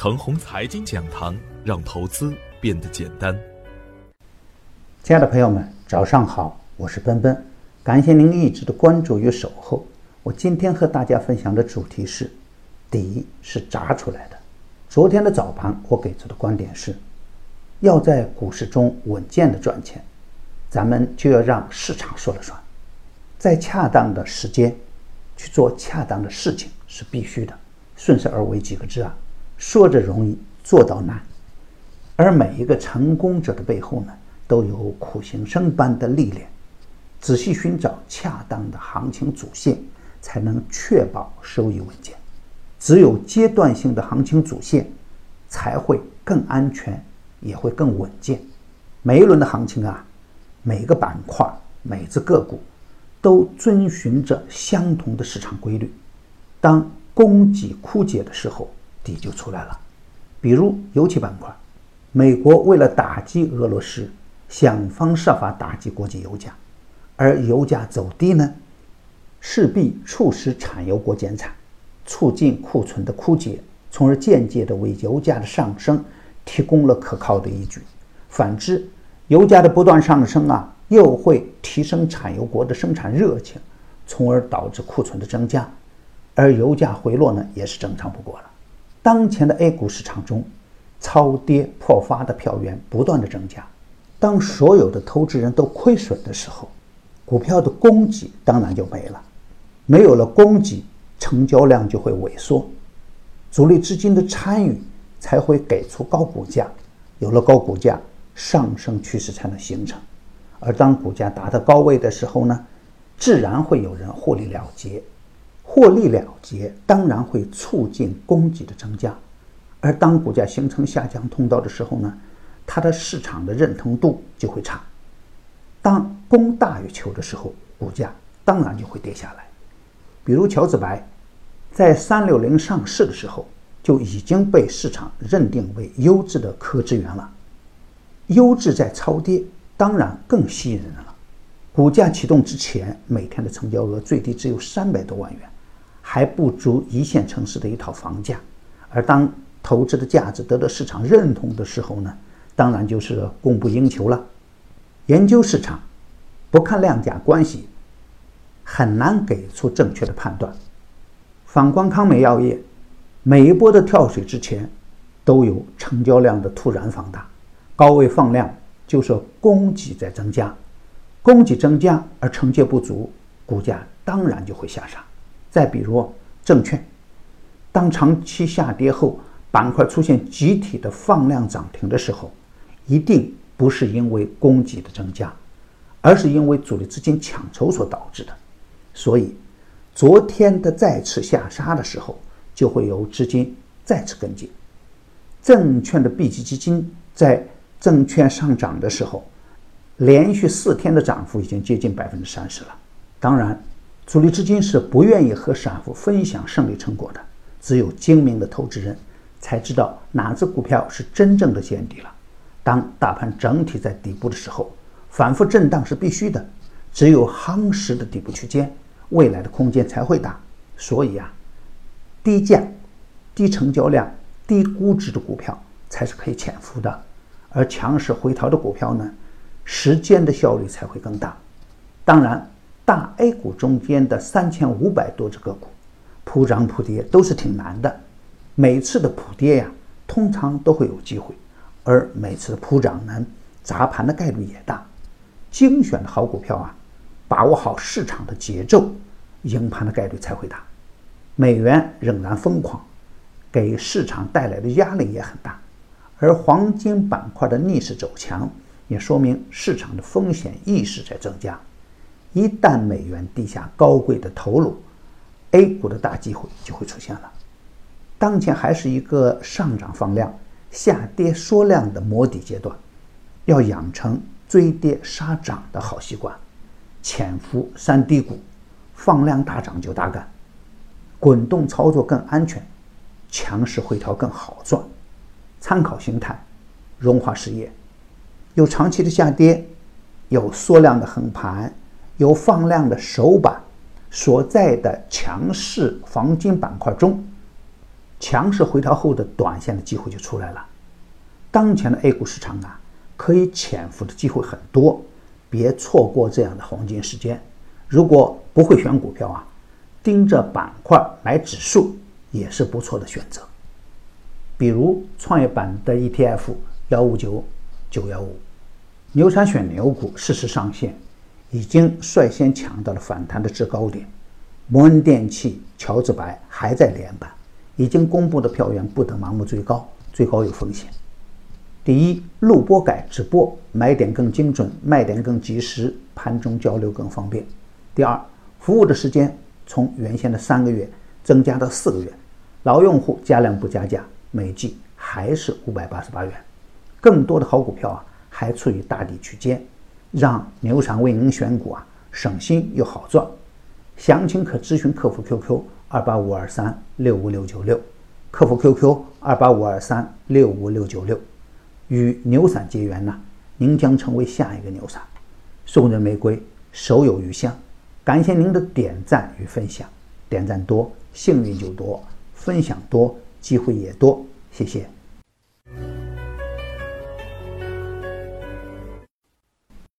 程红财经讲堂，让投资变得简单。亲爱的朋友们，早上好，我是奔奔，感谢您一直的关注与守候。我今天和大家分享的主题是：底是砸出来的。昨天的早盘，我给出的观点是，要在股市中稳健的赚钱，咱们就要让市场说了算，在恰当的时间去做恰当的事情是必须的。顺势而为几个字啊，说着容易，做到难。而每一个成功者的背后呢，都有苦行僧般的历练。仔细寻找恰当的行情主线，才能确保收益稳健。只有阶段性的行情主线，才会更安全，也会更稳健。每一轮的行情啊，每个板块、每只个股，都遵循着相同的市场规律。当供给枯竭的时候，底就出来了。比如油气板块，美国为了打击俄罗斯，想方设法打击国际油价，而油价走低呢，势必促使产油国减产，促进库存的枯竭，从而间接的为油价的上升提供了可靠的依据。反之，油价的不断上升啊，又会提升产油国的生产热情，从而导致库存的增加。而油价回落呢，也是正常不过了。当前的 A 股市场中，超跌破发的票源不断的增加。当所有的投资人都亏损的时候，股票的供给当然就没了。没有了供给，成交量就会萎缩，主力资金的参与才会给出高股价。有了高股价，上升趋势才能形成。而当股价达到高位的时候呢，自然会有人获利了结。获利了结，当然会促进供给的增加，而当股价形成下降通道的时候呢，它的市场的认同度就会差。当供大于求的时候，股价当然就会跌下来。比如乔治白，在三六零上市的时候，就已经被市场认定为优质的科资源了。优质在超跌，当然更吸引人了。股价启动之前，每天的成交额最低只有三百多万元。还不足一线城市的一套房价，而当投资的价值得到市场认同的时候呢，当然就是供不应求了。研究市场，不看量价关系，很难给出正确的判断。反观康美药业，每一波的跳水之前，都有成交量的突然放大，高位放量就是供给在增加，供给增加而承接不足，股价当然就会下杀。再比如证券，当长期下跌后，板块出现集体的放量涨停的时候，一定不是因为供给的增加，而是因为主力资金抢筹所导致的。所以，昨天的再次下杀的时候，就会有资金再次跟进。证券的 B 级基金在证券上涨的时候，连续四天的涨幅已经接近百分之三十了。当然。主力资金是不愿意和散户分享胜利成果的，只有精明的投资人才知道哪只股票是真正的见底了。当大盘整体在底部的时候，反复震荡是必须的。只有夯实的底部区间，未来的空间才会大。所以啊，低价、低成交量、低估值的股票才是可以潜伏的，而强势回调的股票呢，时间的效率才会更大。当然。大 A 股中间的三千五百多只个股，普涨普跌都是挺难的。每次的普跌呀，通常都会有机会；而每次的普涨呢，砸盘的概率也大。精选的好股票啊，把握好市场的节奏，赢盘的概率才会大。美元仍然疯狂，给市场带来的压力也很大。而黄金板块的逆势走强，也说明市场的风险意识在增加。一旦美元低下高贵的头颅，A 股的大机会就会出现了。当前还是一个上涨放量、下跌缩量的摸底阶段，要养成追跌杀涨的好习惯，潜伏三低股，放量大涨就大干，滚动操作更安全，强势回调更好赚。参考形态，荣华实业，有长期的下跌，有缩量的横盘。有放量的首板所在的强势黄金板块中，强势回调后的短线的机会就出来了。当前的 A 股市场啊，可以潜伏的机会很多，别错过这样的黄金时间。如果不会选股票啊，盯着板块买指数也是不错的选择。比如创业板的 ETF 幺五九九幺五，牛散选牛股适时上线，已经率先抢到了反弹的制高点。摩恩电器、乔治白还在连板，已经公布的票源不得盲目追高，追高有风险。第一，录播改直播，买点更精准，卖点更及时，盘中交流更方便。第二，服务的时间从原先的三个月增加到四个月，老用户加量不加价。每季还是五百八十八元，更多的好股票啊，还处于大底区间，让牛场为您选股啊，省心又好赚。详情可咨询客服 QQ 二八五二三六五六九六，客服 QQ 二八五二三六五六九六。与牛散结缘呢，您将成为下一个牛散。送人玫瑰，手有余香。感谢您的点赞与分享，点赞多幸运就多，分享多。机会也多，谢谢。